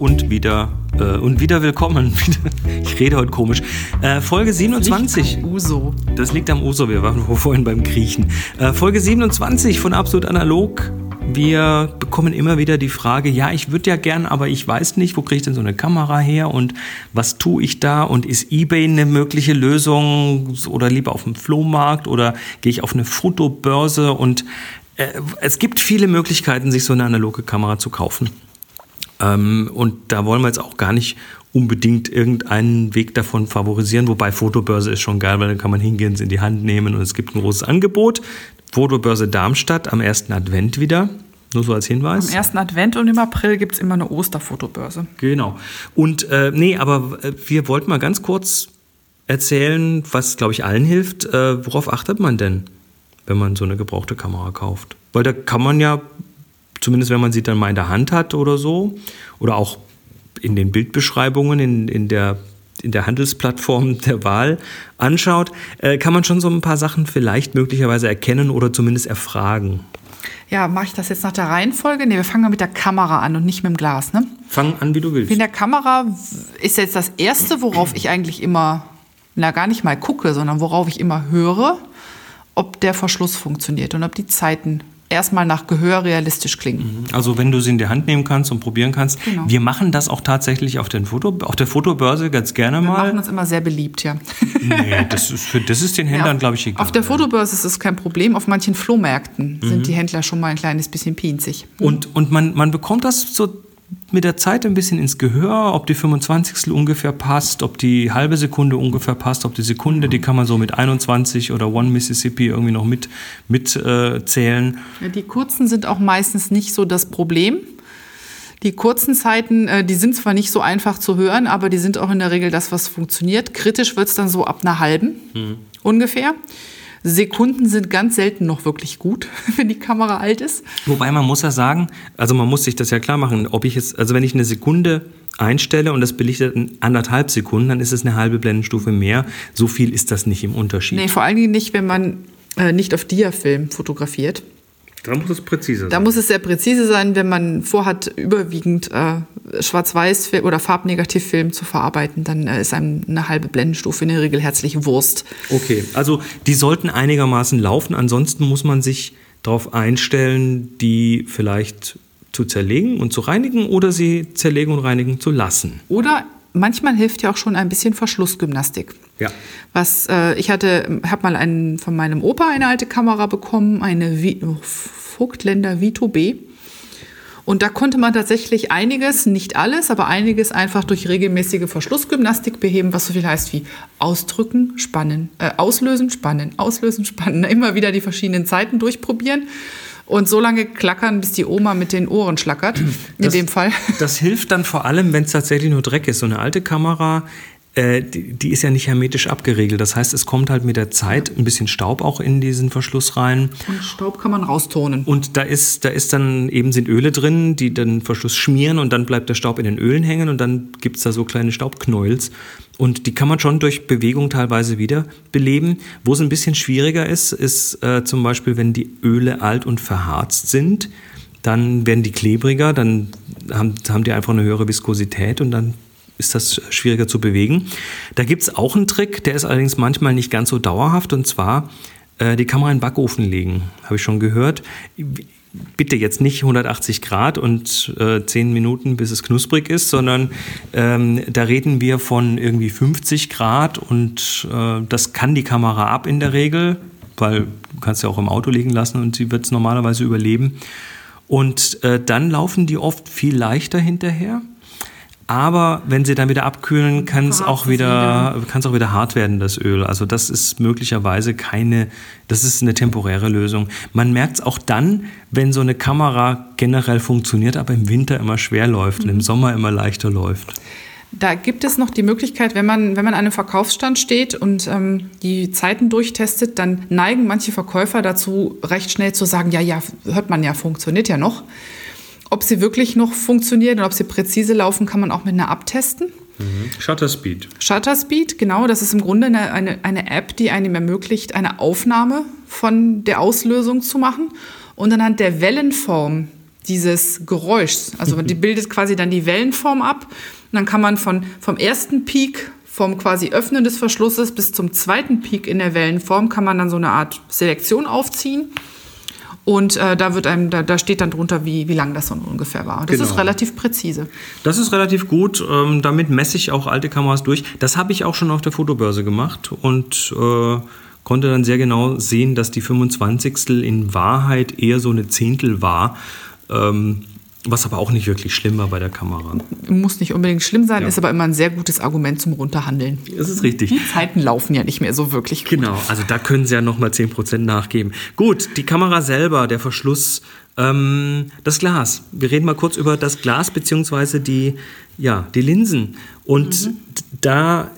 und wieder äh, und wieder willkommen. ich rede heute komisch. Äh, Folge 27. Das Uso. Das liegt am Uso. Wir waren vorhin beim Griechen. Äh, Folge 27 von Absolut Analog. Wir bekommen immer wieder die Frage, ja, ich würde ja gern, aber ich weiß nicht, wo kriege ich denn so eine Kamera her und was tue ich da und ist eBay eine mögliche Lösung oder lieber auf dem Flohmarkt oder gehe ich auf eine Fotobörse und äh, es gibt viele Möglichkeiten, sich so eine analoge Kamera zu kaufen. Ähm, und da wollen wir jetzt auch gar nicht unbedingt irgendeinen Weg davon favorisieren, wobei Fotobörse ist schon geil, weil dann kann man hingehen, es in die Hand nehmen und es gibt ein großes Angebot. Fotobörse Darmstadt am ersten Advent wieder. Nur so als Hinweis. Am ersten Advent und im April gibt es immer eine Osterfotobörse. Genau. Und äh, nee, aber äh, wir wollten mal ganz kurz erzählen, was, glaube ich, allen hilft. Äh, worauf achtet man denn, wenn man so eine gebrauchte Kamera kauft? Weil da kann man ja zumindest wenn man sie dann mal in der Hand hat oder so, oder auch in den Bildbeschreibungen, in, in, der, in der Handelsplattform der Wahl anschaut, äh, kann man schon so ein paar Sachen vielleicht möglicherweise erkennen oder zumindest erfragen. Ja, mache ich das jetzt nach der Reihenfolge? Ne, wir fangen mal mit der Kamera an und nicht mit dem Glas, ne? Fang an, wie du willst. In der Kamera ist jetzt das Erste, worauf ich eigentlich immer, na gar nicht mal gucke, sondern worauf ich immer höre, ob der Verschluss funktioniert und ob die Zeiten erstmal nach Gehör realistisch klingen. Mhm. Also wenn du sie in die Hand nehmen kannst und probieren kannst. Genau. Wir machen das auch tatsächlich auf, den Foto, auf der Fotobörse ganz gerne mal. Wir machen uns immer sehr beliebt, ja. Nee, das ist, für, das ist den Händlern, ja, glaube ich, egal. Auf der Fotobörse ist es kein Problem. Auf manchen Flohmärkten mhm. sind die Händler schon mal ein kleines bisschen pinzig. Mhm. Und, und man, man bekommt das so mit der Zeit ein bisschen ins Gehör, ob die 25. ungefähr passt, ob die halbe Sekunde ungefähr passt, ob die Sekunde, die kann man so mit 21 oder One Mississippi irgendwie noch mit, mit äh, zählen. Ja, die kurzen sind auch meistens nicht so das Problem. Die kurzen Zeiten, äh, die sind zwar nicht so einfach zu hören, aber die sind auch in der Regel das, was funktioniert. Kritisch wird es dann so ab einer halben mhm. ungefähr. Sekunden sind ganz selten noch wirklich gut, wenn die Kamera alt ist. Wobei man muss ja sagen, also man muss sich das ja klar machen, ob ich jetzt, also wenn ich eine Sekunde einstelle und das belichtet in anderthalb Sekunden, dann ist es eine halbe Blendenstufe mehr. So viel ist das nicht im Unterschied. Nee, vor allen Dingen nicht, wenn man äh, nicht auf Diafilm fotografiert. Da muss es präzise sein. Da muss es sehr präzise sein, wenn man vorhat, überwiegend äh, Schwarz-Weiß- oder Farbnegativfilm zu verarbeiten, dann äh, ist einem eine halbe Blendenstufe in der Regel herzliche Wurst. Okay, also die sollten einigermaßen laufen. Ansonsten muss man sich darauf einstellen, die vielleicht zu zerlegen und zu reinigen oder sie zerlegen und reinigen zu lassen. Oder manchmal hilft ja auch schon ein bisschen Verschlussgymnastik. Ja. Was äh, ich hatte, habe mal einen, von meinem Opa eine alte Kamera bekommen, eine Vogtländer Vito B. Und da konnte man tatsächlich einiges, nicht alles, aber einiges einfach durch regelmäßige Verschlussgymnastik beheben, was so viel heißt wie ausdrücken, spannen, äh, auslösen, spannen, auslösen, spannen. Immer wieder die verschiedenen Zeiten durchprobieren und so lange klackern, bis die Oma mit den Ohren schlackert. In das, dem Fall. Das hilft dann vor allem, wenn es tatsächlich nur Dreck ist. So eine alte Kamera äh, die, die, ist ja nicht hermetisch abgeriegelt. Das heißt, es kommt halt mit der Zeit ein bisschen Staub auch in diesen Verschluss rein. Und Staub kann man raustonen. Und da ist, da ist dann eben sind Öle drin, die den Verschluss schmieren und dann bleibt der Staub in den Ölen hängen und dann gibt es da so kleine Staubknäuels. Und die kann man schon durch Bewegung teilweise wieder beleben. Wo es ein bisschen schwieriger ist, ist äh, zum Beispiel, wenn die Öle alt und verharzt sind, dann werden die klebriger, dann haben, haben die einfach eine höhere Viskosität und dann ist das schwieriger zu bewegen. Da gibt es auch einen Trick, der ist allerdings manchmal nicht ganz so dauerhaft und zwar äh, die Kamera in den Backofen legen. Habe ich schon gehört. Bitte jetzt nicht 180 Grad und äh, 10 Minuten, bis es knusprig ist, sondern ähm, da reden wir von irgendwie 50 Grad und äh, das kann die Kamera ab in der Regel, weil du kannst ja auch im Auto liegen lassen und sie wird es normalerweise überleben. Und äh, dann laufen die oft viel leichter hinterher. Aber wenn sie dann wieder abkühlen, kann es auch wieder, kann es auch wieder hart werden, das Öl. Also das ist möglicherweise keine, das ist eine temporäre Lösung. Man merkt es auch dann, wenn so eine Kamera generell funktioniert, aber im Winter immer schwer läuft mhm. und im Sommer immer leichter läuft. Da gibt es noch die Möglichkeit, wenn man, wenn man an einem Verkaufsstand steht und ähm, die Zeiten durchtestet, dann neigen manche Verkäufer dazu, recht schnell zu sagen, ja, ja, hört man ja, funktioniert ja noch. Ob sie wirklich noch funktionieren und ob sie präzise laufen, kann man auch mit einer abtesten. Mhm. Shutter Speed. Shutter Speed, genau. Das ist im Grunde eine, eine, eine App, die einem ermöglicht, eine Aufnahme von der Auslösung zu machen und anhand der Wellenform dieses Geräuschs. Also die bildet quasi dann die Wellenform ab. Und dann kann man von, vom ersten Peak, vom quasi Öffnen des Verschlusses bis zum zweiten Peak in der Wellenform, kann man dann so eine Art Selektion aufziehen. Und äh, da, wird einem, da, da steht dann drunter, wie, wie lang das so ungefähr war. Das Genau. ist relativ präzise. Das ist relativ gut. Ähm, damit messe ich auch alte Kameras durch. Das habe ich auch schon auf der Fotobörse gemacht und äh, konnte dann sehr genau sehen, dass die 25. in Wahrheit eher so eine Zehntel war. Ähm, was aber auch nicht wirklich schlimm war bei der Kamera. Muss nicht unbedingt schlimm sein, Ja. ist aber immer ein sehr gutes Argument zum Runterhandeln. Das ist richtig. Die Zeiten laufen ja nicht mehr so wirklich gut. Genau, also da können sie ja nochmal 10% nachgeben. Gut, die Kamera selber, der Verschluss, ähm, das Glas. Wir reden mal kurz über das Glas beziehungsweise die, ja, die Linsen. Und d- da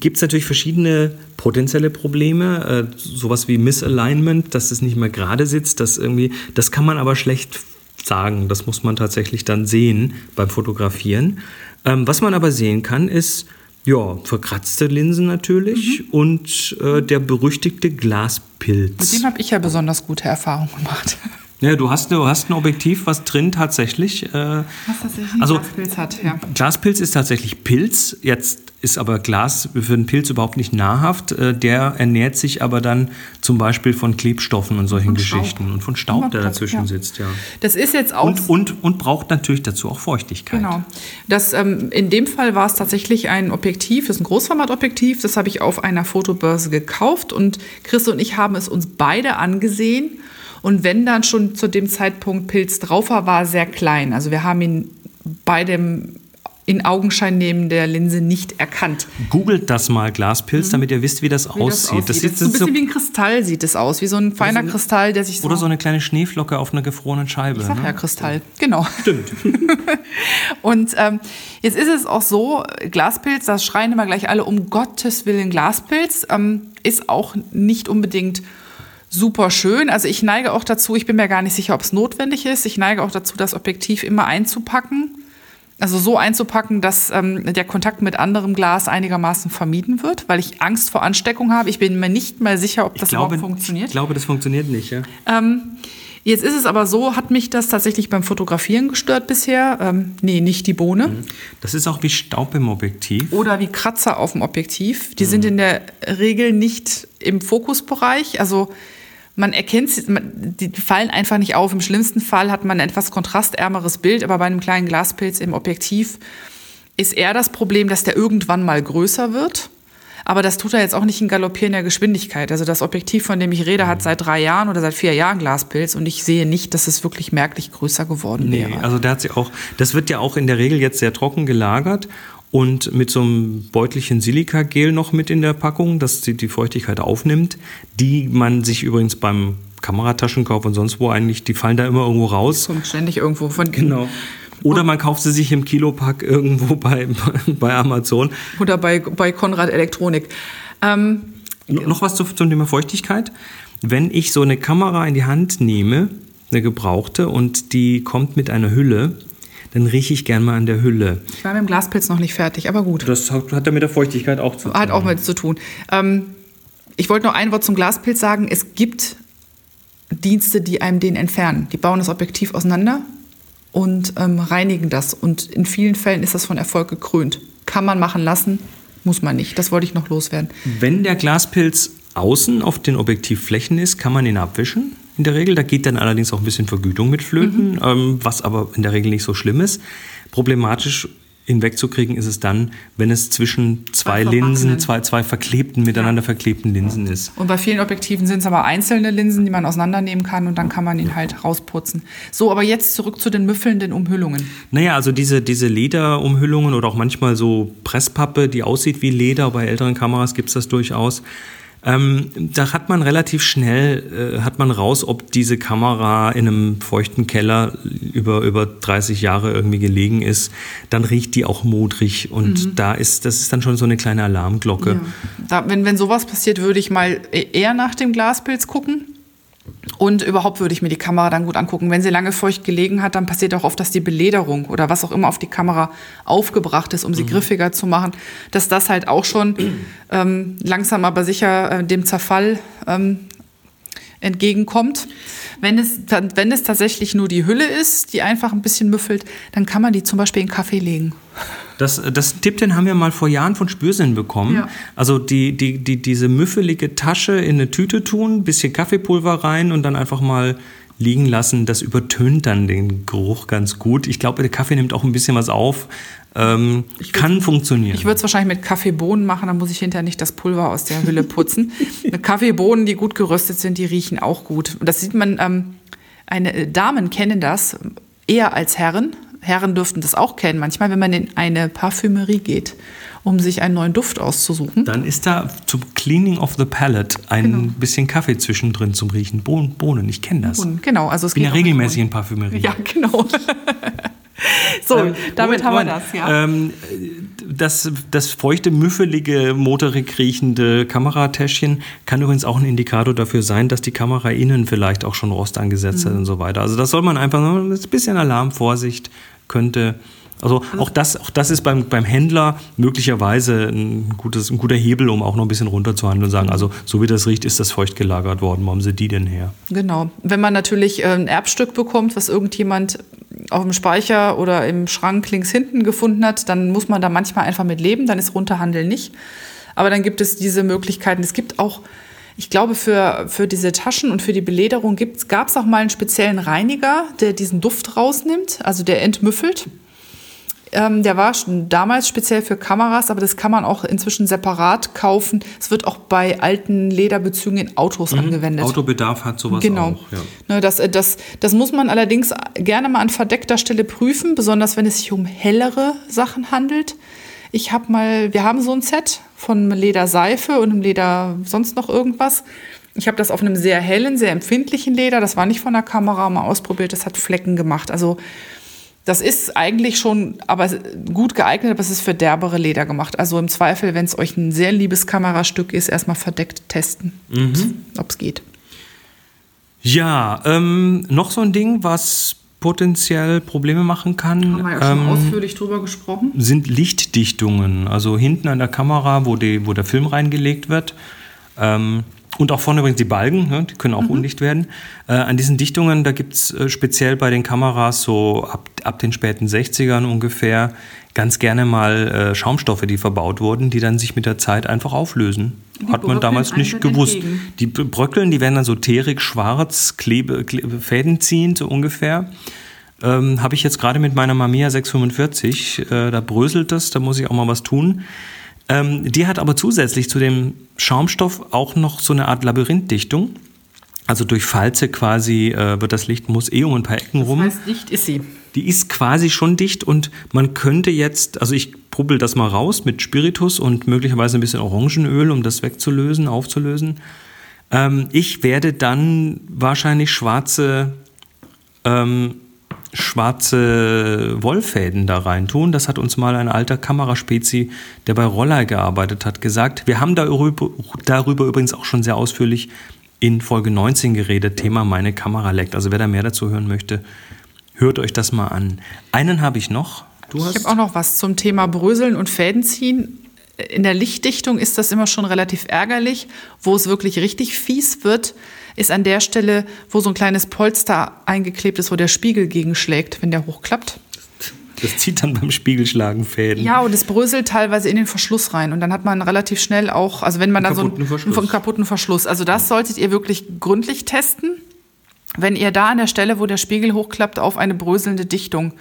gibt es natürlich verschiedene potenzielle Probleme, äh, sowas wie Misalignment, dass es nicht mehr gerade sitzt, das irgendwie, das kann man aber schlecht sagen. Das muss man tatsächlich dann sehen beim Fotografieren. Ähm, was man aber sehen kann, ist ja verkratzte Linsen natürlich und äh, der berüchtigte Mit Glaspilz. dem habe ich ja besonders gute Erfahrungen gemacht. Ja, du hast, du hast ein Objektiv, was drin tatsächlich. Äh, Was tatsächlich Also- Glaspilz hat, ja. Glaspilz ist tatsächlich Pilz. Jetzt ist aber Glas für den Pilz überhaupt nicht nahrhaft. Äh, Der ernährt sich aber dann zum Beispiel von Klebstoffen und solchen Staub. Geschichten und von Staub, der dazwischen ja. sitzt. Ja. Das ist jetzt auch. Und, und, und braucht natürlich dazu auch Feuchtigkeit. Genau. Das, ähm, in dem Fall war es tatsächlich ein Objektiv, das ist ein Großformatobjektiv. Das habe ich auf einer Fotobörse gekauft und Chris und ich haben es uns beide angesehen. Und wenn dann schon zu dem Zeitpunkt Pilz drauf war, war sehr klein. Also wir haben ihn bei dem in Augenschein nehmen der Linse nicht erkannt. Googelt das mal Glaspilz, damit ihr wisst, wie das Mhm. Wie das aussieht. Das sieht ist so ein bisschen wie ein Kristall sieht es aus, wie so ein feiner so ein- Kristall, der sich so... oder so eine kleine Schneeflocke auf einer gefrorenen Scheibe. Ich sag ne? ja Kristall, genau. Stimmt. Und ähm, jetzt ist es auch so, Glaspilz, das schreien immer gleich alle, um Gottes Willen Glaspilz, ähm, ist auch nicht unbedingt super schön. Also ich neige auch dazu, ich bin mir gar nicht sicher, ob es notwendig ist, ich neige auch dazu, das Objektiv immer einzupacken. Also so einzupacken, dass ähm, der Kontakt mit anderem Glas einigermaßen vermieden wird, weil ich Angst vor Ansteckung habe. Ich bin mir nicht mal sicher, ob das ich glaube, überhaupt funktioniert. Ich glaube, das funktioniert nicht. Ja? Ähm, jetzt ist es aber so, hat mich das tatsächlich beim Fotografieren gestört bisher? Ähm, nee, nicht die Bohne. Das ist auch wie Staub im Objektiv. Oder wie Kratzer auf dem Objektiv. Die Mhm. sind in der Regel nicht im Fokusbereich. Also man erkennt sie, die fallen einfach nicht auf. Im schlimmsten Fall hat man ein etwas kontrastärmeres Bild, aber bei einem kleinen Glaspilz im Objektiv ist eher das Problem, dass der irgendwann mal größer wird. Aber das tut er jetzt auch nicht in galoppierender Geschwindigkeit. Also das Objektiv, von dem ich rede, hat seit drei Jahren oder seit vier Jahren Glaspilz und ich sehe nicht, dass es wirklich merklich größer geworden Nee, wäre. also der hat sie auch, das wird ja auch in der Regel jetzt sehr trocken gelagert und mit so einem Beutelchen Silikagel noch mit in der Packung, dass die, die Feuchtigkeit aufnimmt, die man sich übrigens beim Kamerataschenkauf und sonst wo eigentlich, die fallen da immer irgendwo raus. Kommt ständig irgendwo von Genau. Oder man kauft sie sich im Kilopack irgendwo bei, bei Amazon. oder bei, bei Konrad Elektronik. Ähm, No- Noch was zu, zum Thema Feuchtigkeit. Wenn ich so eine Kamera in die Hand nehme, eine gebrauchte, und die kommt mit einer Hülle, dann rieche ich gern mal an der Hülle. ich war mit dem Glaspilz noch nicht fertig, aber gut. Das hat, hat ja mit der Feuchtigkeit auch zu tun. Hat auch mit zu tun. Ähm, ich wollte noch ein Wort zum Glaspilz sagen. Es gibt Dienste, die einem den entfernen. Die bauen das Objektiv auseinander und ähm, reinigen das. Und in vielen Fällen ist das von Erfolg gekrönt. Kann man machen lassen, muss man nicht. Das wollte ich noch loswerden. Wenn der Glaspilz außen auf den Objektivflächen ist, kann man ihn abwischen. In der Regel, da geht dann allerdings auch ein bisschen Vergütung mit flöten, ähm, was aber in der Regel nicht so schlimm ist. Problematisch hinwegzukriegen ist es dann, wenn es zwischen zwei Zwei Linsen, zwei, zwei verklebten, miteinander verklebten Linsen ist. Und bei vielen Objektiven sind es aber einzelne Linsen, die man auseinandernehmen kann und dann kann man ihn halt rausputzen. So, aber jetzt zurück zu den müffelnden Umhüllungen. Naja, also diese, diese Lederumhüllungen oder auch manchmal so Presspappe, die aussieht wie Leder, bei älteren Kameras gibt es das durchaus. Ähm, da hat man relativ schnell, äh, hat man raus, ob diese Kamera in einem feuchten Keller über, über 30 Jahre irgendwie gelegen ist. Dann riecht die auch modrig und da ist, das ist dann schon so eine kleine Alarmglocke. Da, wenn, wenn sowas passiert, würde ich mal eher nach dem Glaspilz gucken. Und überhaupt würde ich mir die Kamera dann gut angucken. Wenn sie lange feucht gelegen hat, dann passiert auch oft, dass die Belederung oder was auch immer auf die Kamera aufgebracht ist, um sie griffiger zu machen, dass das halt auch schon ähm, langsam aber sicher äh, dem Zerfall ähm, entgegenkommt. Wenn es, wenn es tatsächlich nur die Hülle ist, die einfach ein bisschen müffelt, dann kann man die zum Beispiel in Kaffee legen. Das, das Tipp, den haben wir mal vor Jahren von Spürsinn bekommen. Ja. Also die, die, die, diese müffelige Tasche in eine Tüte tun, bisschen Kaffeepulver rein und dann einfach mal liegen lassen. Das übertönt dann den Geruch ganz gut. Ich glaube, der Kaffee nimmt auch ein bisschen was auf. Ähm, kann funktionieren. Ich würde es wahrscheinlich mit Kaffeebohnen machen, dann muss ich hinterher nicht das Pulver aus der Hülle putzen. Kaffeebohnen, die gut geröstet sind, die riechen auch gut. Und das sieht man, ähm, eine, äh, Damen kennen das eher als Herren. Herren dürften das auch kennen, manchmal, wenn man in eine Parfümerie geht, um sich einen neuen Duft auszusuchen. Dann ist da zum Cleaning of the Palette ein genau. bisschen Kaffee zwischendrin zum Riechen. Bohnen, ich kenne das. Bohnen, genau. Also es bin ja regelmäßig in Parfümerie. Ja, genau. so, ähm, damit Moment, haben wir das, ja. Ähm, das, das feuchte, müffelige, motorig riechende Kameratäschchen kann übrigens auch ein Indikator dafür sein, dass die Kamera innen vielleicht auch schon Rost angesetzt mhm. hat und so weiter. Also das soll man einfach, ein bisschen Alarm, Vorsicht könnte also auch das, auch das ist beim, beim Händler möglicherweise ein, gutes, ein guter Hebel, um auch noch ein bisschen runterzuhandeln und sagen, also so wie das riecht, ist das feucht gelagert worden. Wo haben Sie die denn her? Genau. Wenn man natürlich äh, ein Erbstück bekommt, was irgendjemand auf dem Speicher oder im Schrank links hinten gefunden hat, dann muss man da manchmal einfach mit leben, dann ist Runterhandeln nicht. Aber dann gibt es diese Möglichkeiten. Es gibt auch ich glaube, für, für diese Taschen und für die Belederung gab es auch mal einen speziellen Reiniger, der diesen Duft rausnimmt, also der entmüffelt. Ähm, der war damals speziell für Kameras, aber das kann man auch inzwischen separat kaufen. Es wird auch bei alten Lederbezügen in Autos mhm. angewendet. Autobedarf hat sowas genau. auch. Ja. Ne, das, äh, das, das muss man allerdings gerne mal an verdeckter Stelle prüfen, besonders wenn es sich um hellere Sachen handelt. Ich habe mal, wir haben so ein Set von Lederseife und einem Leder sonst noch irgendwas. Ich habe das auf einem sehr hellen, sehr empfindlichen Leder, das war nicht von der Kamera, mal ausprobiert, das hat Flecken gemacht. Also das ist eigentlich schon aber gut geeignet, aber es ist für derbere Leder gemacht. Also im Zweifel, wenn es euch ein sehr liebes Kamerastück ist, erstmal verdeckt testen, mhm. ob es geht. Ja, ähm, noch so ein Ding, was potenziell Probleme machen kann. Haben wir ja schon ähm, ausführlich drüber gesprochen. Sind Lichtdichtungen. Also hinten an der Kamera, wo, die, wo der Film reingelegt wird. Ähm, und auch vorne übrigens die Balken, ne, die können auch mhm. undicht werden. Äh, an diesen Dichtungen, da gibt's äh, speziell bei den Kameras so ab, ab den späten 60ern ungefähr ganz gerne mal äh, Schaumstoffe, die verbaut wurden, die dann sich mit der Zeit einfach auflösen. Die Hat man damals nicht gewusst. Entgegen. Die bröckeln, die werden dann so teerig schwarz, Klebe, Klebe, Fäden ziehen, so ungefähr. Ähm, Habe ich jetzt gerade mit meiner Mamiya 645, äh, da bröselt das, da muss ich auch mal was tun. Ähm, die hat aber zusätzlich zu dem Schaumstoff auch noch so eine Art Labyrinthdichtung. Also durch Falze quasi äh, wird das Licht, muss eh um ein paar Ecken rum. Das heißt, dicht ist sie. Die ist quasi schon dicht und man könnte jetzt, also ich pubbel das mal raus mit Spiritus und möglicherweise ein bisschen Orangenöl, um das wegzulösen, aufzulösen. Ähm, ich werde dann wahrscheinlich schwarze ähm, schwarze Wollfäden da rein tun. Das hat uns mal ein alter Kameraspezi, der bei Roller gearbeitet hat, gesagt. Wir haben darüber, darüber übrigens auch schon sehr ausführlich in Folge 19 geredet, Thema meine Kamera leckt. Also wer da mehr dazu hören möchte, hört euch das mal an. Einen habe ich noch. Du ich habe auch noch was zum Thema Bröseln und Fäden ziehen. In der Lichtdichtung ist das immer schon relativ ärgerlich. Wo es wirklich richtig fies wird, ist an der Stelle, wo so ein kleines Polster eingeklebt ist, wo der Spiegel gegenschlägt, wenn der hochklappt. Das zieht dann beim Spiegelschlagen Fäden. Ja, und es bröselt teilweise in den Verschluss rein. Und dann hat man relativ schnell auch, also wenn man dann so einen, einen kaputten Verschluss. Also das solltet ihr wirklich gründlich testen. Wenn ihr da an der Stelle, wo der Spiegel hochklappt, auf eine bröselnde Dichtung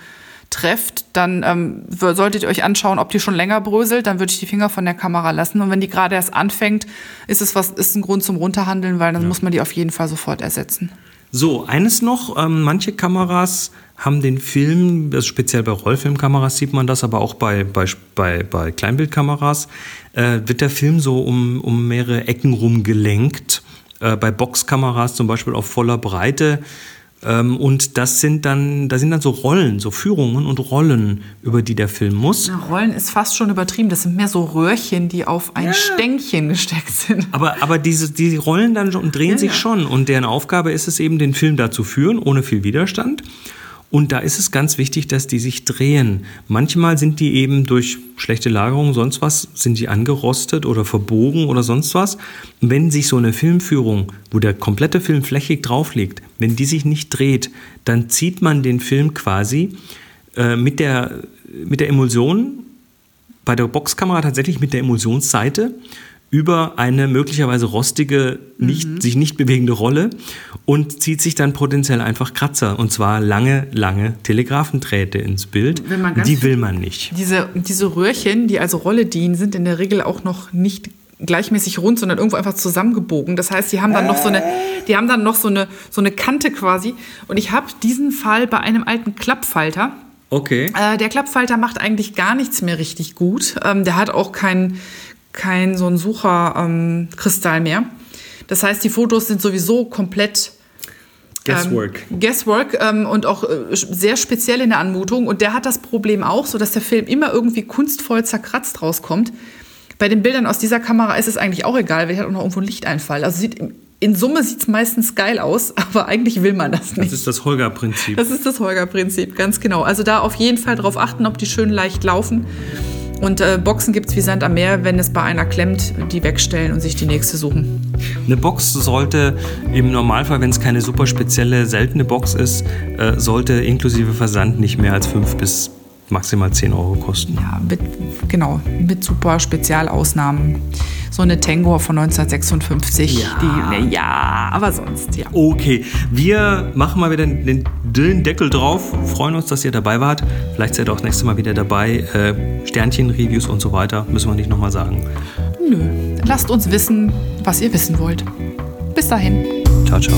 trefft, dann ähm, solltet ihr euch anschauen, ob die schon länger bröselt. Dann würde ich die Finger von der Kamera lassen. Und wenn die gerade erst anfängt, ist es was, ist ein Grund zum Runterhandeln, weil dann ja. muss man die auf jeden Fall sofort ersetzen. So, eines noch, ähm, manche Kameras haben den Film, also speziell bei Rollfilmkameras sieht man das, aber auch bei, bei, bei, bei Kleinbildkameras, äh, wird der Film so um, um mehrere Ecken rumgelenkt. Äh, bei Boxkameras zum Beispiel auf voller Breite und das sind dann, da sind dann so Rollen, so Führungen und Rollen, über die der Film muss. Na, Rollen ist fast schon übertrieben. Das sind mehr so Röhrchen, die auf ein ja. Stängchen gesteckt sind. Aber, aber diese, die rollen dann und drehen ja, sich ja. schon. Und deren Aufgabe ist es eben, den Film da zu führen, ohne viel Widerstand. Und da ist es ganz wichtig, dass die sich drehen. Manchmal sind die eben durch schlechte Lagerung, sonst was, sind die angerostet oder verbogen oder sonst was. Wenn sich so eine Filmführung, wo der komplette Film flächig drauf liegt, wenn die sich nicht dreht, dann zieht man den Film quasi äh, mit, der, mit der Emulsion, bei der Boxkamera tatsächlich mit der Emulsionsseite über eine möglicherweise rostige, nicht, mhm. sich nicht bewegende Rolle und zieht sich dann potenziell einfach Kratzer und zwar lange, lange Telegrafendrähte ins Bild. die will man nicht. Diese, diese Röhrchen, die also Rolle dienen, sind in der Regel auch noch nicht gleichmäßig rund, sondern irgendwo einfach zusammengebogen. Das heißt, die haben dann noch so eine, die haben dann noch so eine, so eine Kante quasi. Und ich habe diesen Fall bei einem alten Klappfalter. Okay. Äh, der Klappfalter macht eigentlich gar nichts mehr richtig gut. Ähm, der hat auch kein, kein so ein Sucherkristall ähm, mehr. Das heißt, die Fotos sind sowieso komplett Guesswork. Ähm, Guesswork ähm, und auch äh, sehr speziell in der Anmutung. Und der hat das Problem auch, so dass der Film immer irgendwie kunstvoll zerkratzt rauskommt. Bei den Bildern aus dieser Kamera ist es eigentlich auch egal, weil die hat auch noch irgendwo einen Lichteinfall. Also sieht, in Summe sieht es meistens geil aus, aber eigentlich will man das nicht. Das ist das Holger-Prinzip. Das ist das Holger-Prinzip, ganz genau. Also da auf jeden Fall drauf achten, ob die schön leicht laufen. Und äh, Boxen gibt es wie Sand am Meer, wenn es bei einer klemmt, die wegstellen und sich die nächste suchen. Eine Box sollte im Normalfall, wenn es keine super spezielle, seltene Box ist, äh, sollte inklusive Versand nicht mehr als 5 bis maximal 10 Euro kosten. Ja, mit, genau, mit super Spezialausnahmen so eine Tango von 1956. Ja. Die, ne, ja, aber sonst, ja. Okay, wir machen mal wieder den, den Deckel drauf. Freuen uns, dass ihr dabei wart. Vielleicht seid ihr auch das nächste Mal wieder dabei. Äh, Sternchen, Reviews und so weiter. Müssen wir nicht nochmal sagen. Nö. Lasst uns wissen, was ihr wissen wollt. Bis dahin. Ciao, ciao.